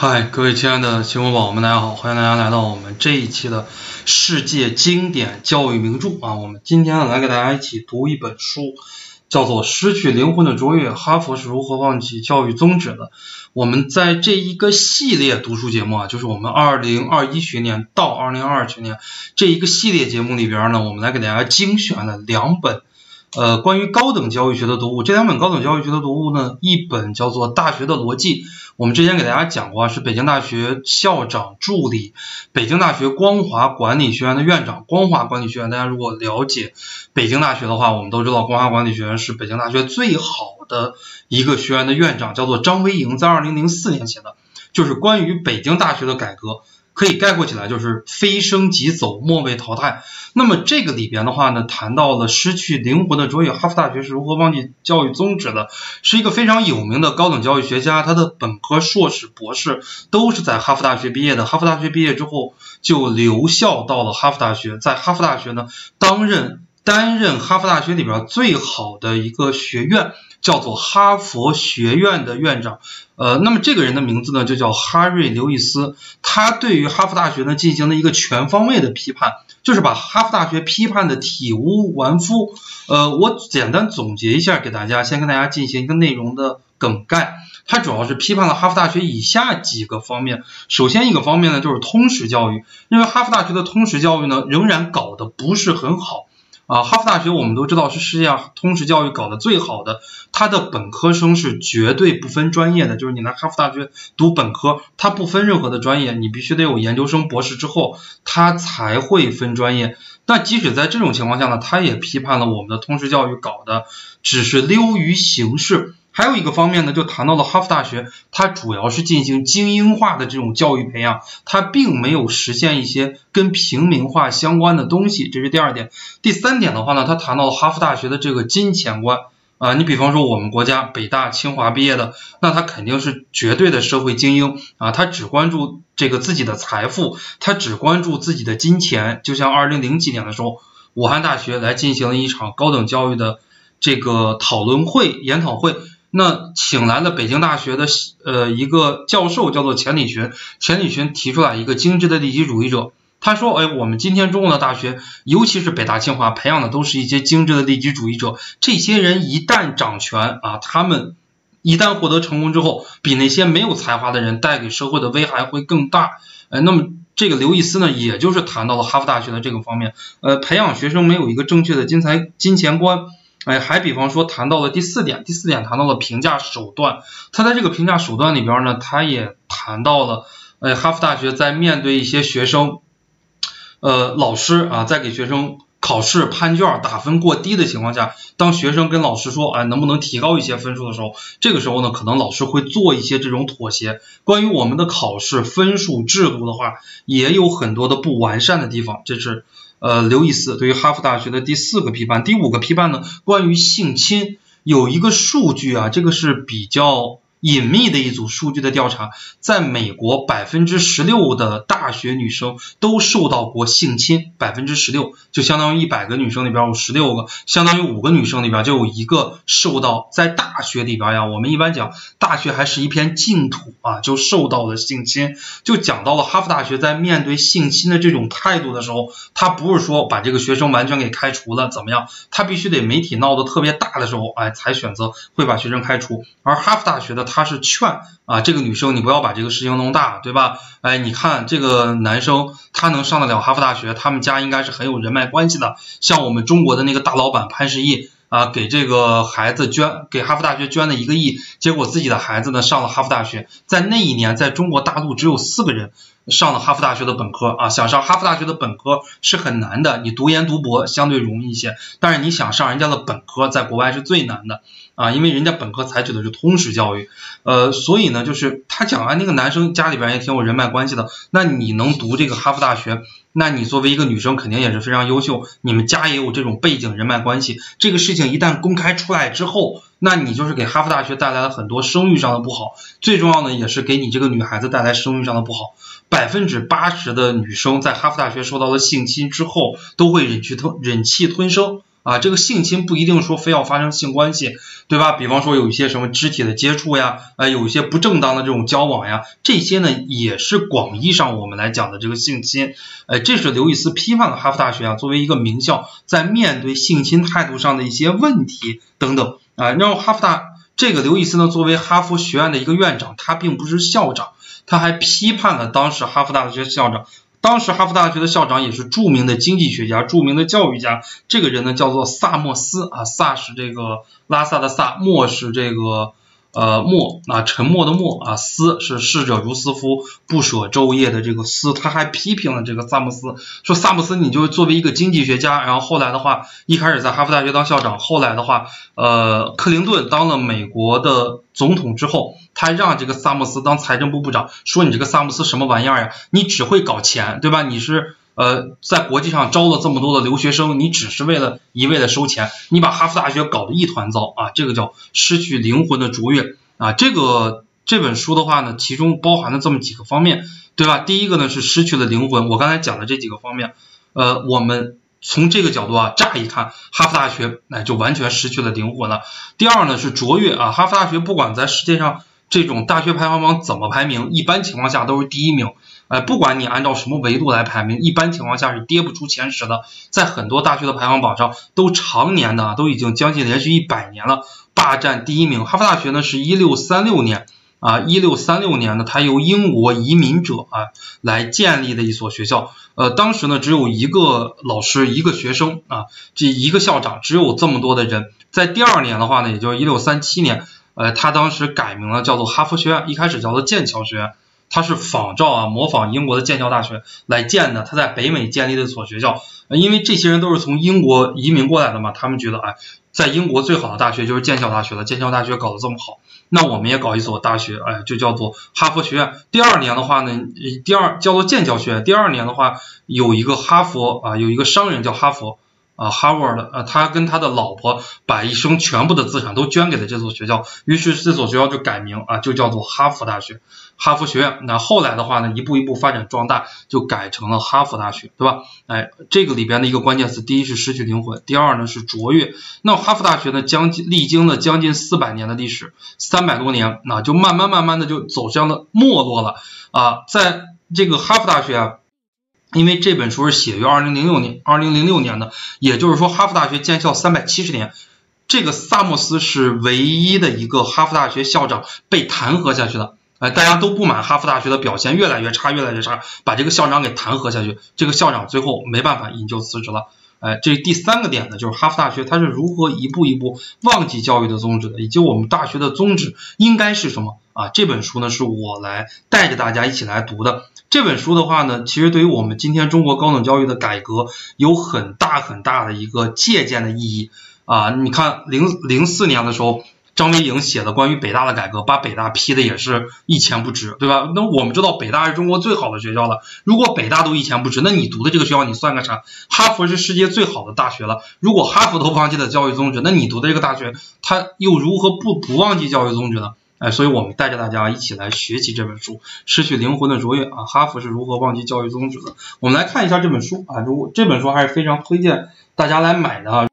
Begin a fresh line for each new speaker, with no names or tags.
嗨，各位亲爱的新闻宝宝们，大家好，欢迎大家来到我们这一期的世界经典教育名著啊。我们今天呢来给大家一起读一本书，叫做《失去灵魂的卓越：哈佛是如何放弃教育宗旨的》。我们在这一个系列读书节目啊，就是我们二零二一学年到二零二二学年这一个系列节目里边呢，我们来给大家精选了两本。呃，关于高等教育学的读物，这两本高等教育学的读物呢，一本叫做《大学的逻辑》，我们之前给大家讲过，是北京大学校长助理，北京大学光华管理学院的院长。光华管理学院，大家如果了解北京大学的话，我们都知道光华管理学院是北京大学最好的一个学院的院长，叫做张维迎，在二零零四年写的，就是关于北京大学的改革。可以概括起来就是非升即走，末位淘汰。那么这个里边的话呢，谈到了失去灵魂的卓越，哈佛大学是如何忘记教育宗旨的，是一个非常有名的高等教育学家，他的本科、硕士、博士都是在哈佛大学毕业的。哈佛大学毕业之后就留校到了哈佛大学，在哈佛大学呢担任担任哈佛大学里边最好的一个学院。叫做哈佛学院的院长，呃，那么这个人的名字呢就叫哈瑞·刘易斯，他对于哈佛大学呢进行了一个全方位的批判，就是把哈佛大学批判的体无完肤。呃，我简单总结一下给大家，先跟大家进行一个内容的梗概。他主要是批判了哈佛大学以下几个方面，首先一个方面呢就是通识教育，因为哈佛大学的通识教育呢仍然搞得不是很好。啊，哈佛大学我们都知道是世界上通识教育搞得最好的，它的本科生是绝对不分专业的，就是你来哈佛大学读本科，它不分任何的专业，你必须得有研究生、博士之后，它才会分专业。那即使在这种情况下呢，他也批判了我们的通识教育搞的只是溜于形式。还有一个方面呢，就谈到了哈佛大学，它主要是进行精英化的这种教育培养，它并没有实现一些跟平民化相关的东西，这是第二点。第三点的话呢，他谈到了哈佛大学的这个金钱观啊，你比方说我们国家北大、清华毕业的，那他肯定是绝对的社会精英啊，他只关注这个自己的财富，他只关注自己的金钱。就像二零零几年的时候，武汉大学来进行了一场高等教育的这个讨论会、研讨会。那请来了北京大学的呃一个教授，叫做钱理群。钱理群提出来一个精致的利己主义者。他说：“哎，我们今天中国的大学，尤其是北大清华，培养的都是一些精致的利己主义者。这些人一旦掌权啊，他们一旦获得成功之后，比那些没有才华的人带给社会的危害会更大。哎，那么这个刘易斯呢，也就是谈到了哈佛大学的这个方面，呃，培养学生没有一个正确的金财金钱观。”哎，还比方说谈到了第四点，第四点谈到了评价手段。他在这个评价手段里边呢，他也谈到了，哎，哈佛大学在面对一些学生，呃，老师啊，在给学生考试判卷打分过低的情况下，当学生跟老师说，哎，能不能提高一些分数的时候，这个时候呢，可能老师会做一些这种妥协。关于我们的考试分数制度的话，也有很多的不完善的地方，这是。呃，刘易斯对于哈佛大学的第四个批判，第五个批判呢，关于性侵有一个数据啊，这个是比较。隐秘的一组数据的调查，在美国百分之十六的大学女生都受到过性侵，百分之十六就相当于一百个女生里边有十六个，相当于五个女生里边就有一个受到在大学里边呀。我们一般讲大学还是一片净土啊，就受到了性侵。就讲到了哈佛大学在面对性侵的这种态度的时候，他不是说把这个学生完全给开除了怎么样，他必须得媒体闹得特别大的时候，哎，才选择会把学生开除。而哈佛大学的。他是劝啊，这个女生你不要把这个事情弄大，对吧？哎，你看这个男生他能上得了哈佛大学，他们家应该是很有人脉关系的。像我们中国的那个大老板潘石屹啊，给这个孩子捐给哈佛大学捐了一个亿，结果自己的孩子呢上了哈佛大学。在那一年，在中国大陆只有四个人上了哈佛大学的本科啊，想上哈佛大学的本科是很难的，你读研读博相对容易一些，但是你想上人家的本科，在国外是最难的。啊，因为人家本科采取的是通识教育，呃，所以呢，就是他讲啊，那个男生家里边也挺有人脉关系的，那你能读这个哈佛大学，那你作为一个女生肯定也是非常优秀，你们家也有这种背景人脉关系，这个事情一旦公开出来之后，那你就是给哈佛大学带来了很多声誉上的不好，最重要的也是给你这个女孩子带来声誉上的不好，百分之八十的女生在哈佛大学受到了性侵之后，都会忍气吞忍气吞声。啊，这个性侵不一定说非要发生性关系，对吧？比方说有一些什么肢体的接触呀，啊，有一些不正当的这种交往呀，这些呢也是广义上我们来讲的这个性侵。哎，这是刘易斯批判了哈佛大学啊，作为一个名校，在面对性侵态度上的一些问题等等啊。然后哈佛大这个刘易斯呢，作为哈佛学院的一个院长，他并不是校长，他还批判了当时哈佛大学校长。当时哈佛大学的校长也是著名的经济学家、著名的教育家，这个人呢叫做萨默斯啊，萨是这个拉萨的萨，默是这个。呃，默啊，沉默的默啊，斯是逝者如斯夫，不舍昼夜的这个斯，他还批评了这个萨姆斯，说萨姆斯你就作为一个经济学家，然后后来的话，一开始在哈佛大学当校长，后来的话，呃，克林顿当了美国的总统之后，他让这个萨姆斯当财政部部长，说你这个萨姆斯什么玩意儿呀？你只会搞钱，对吧？你是。呃，在国际上招了这么多的留学生，你只是为了一味的收钱，你把哈佛大学搞得一团糟啊！这个叫失去灵魂的卓越啊！这个这本书的话呢，其中包含了这么几个方面，对吧？第一个呢是失去了灵魂，我刚才讲的这几个方面，呃，我们从这个角度啊，乍一看，哈佛大学那就完全失去了灵魂了。第二呢是卓越啊，哈佛大学不管在世界上这种大学排行榜怎么排名，一般情况下都是第一名。哎，不管你按照什么维度来排名，一般情况下是跌不出前十的。在很多大学的排行榜上，都常年的都已经将近连续一百年了，霸占第一名。哈佛大学呢是一六三六年啊，一六三六年呢，它由英国移民者啊来建立的一所学校。呃，当时呢只有一个老师，一个学生啊，这一个校长，只有这么多的人。在第二年的话呢，也就是一六三七年，呃，他当时改名了，叫做哈佛学院，一开始叫做剑桥学院。他是仿照啊，模仿英国的剑桥大学来建的。他在北美建立的一所学校，因为这些人都是从英国移民过来的嘛，他们觉得哎，在英国最好的大学就是剑桥大学了。剑桥大学搞得这么好，那我们也搞一所大学，哎，就叫做哈佛学院。第二年的话呢，第二叫做剑桥学院。第二年的话，有一个哈佛啊，有一个商人叫哈佛。啊，Harvard，呃，他跟他的老婆把一生全部的资产都捐给了这所学校，于是这所学校就改名啊，就叫做哈佛大学，哈佛学院。那后来的话呢，一步一步发展壮大，就改成了哈佛大学，对吧？哎，这个里边的一个关键词，第一是失去灵魂，第二呢是卓越。那哈佛大学呢，将近历经了将近四百年的历史，三百多年，那就慢慢慢慢的就走向了没落了啊，在这个哈佛大学啊。因为这本书是写于二零零六年，二零零六年的，也就是说哈佛大学建校三百七十年，这个萨默斯是唯一的一个哈佛大学校长被弹劾下去的，哎，大家都不满哈佛大学的表现越来越差，越来越差，把这个校长给弹劾下去，这个校长最后没办法引咎辞职了，哎，这第三个点呢，就是哈佛大学它是如何一步一步忘记教育的宗旨的，以及我们大学的宗旨应该是什么啊？这本书呢是我来带着大家一起来读的。这本书的话呢，其实对于我们今天中国高等教育的改革有很大很大的一个借鉴的意义啊！你看零零四年的时候，张维迎写的关于北大的改革，把北大批的也是一钱不值，对吧？那我们知道北大是中国最好的学校了，如果北大都一钱不值，那你读的这个学校你算个啥？哈佛是世界最好的大学了，如果哈佛都忘记了教育宗旨，那你读的这个大学，它又如何不不忘记教育宗旨呢？哎，所以我们带着大家一起来学习这本书《失去灵魂的卓越》啊，哈佛是如何忘记教育宗旨的？我们来看一下这本书啊，如果这本书还是非常推荐大家来买的啊。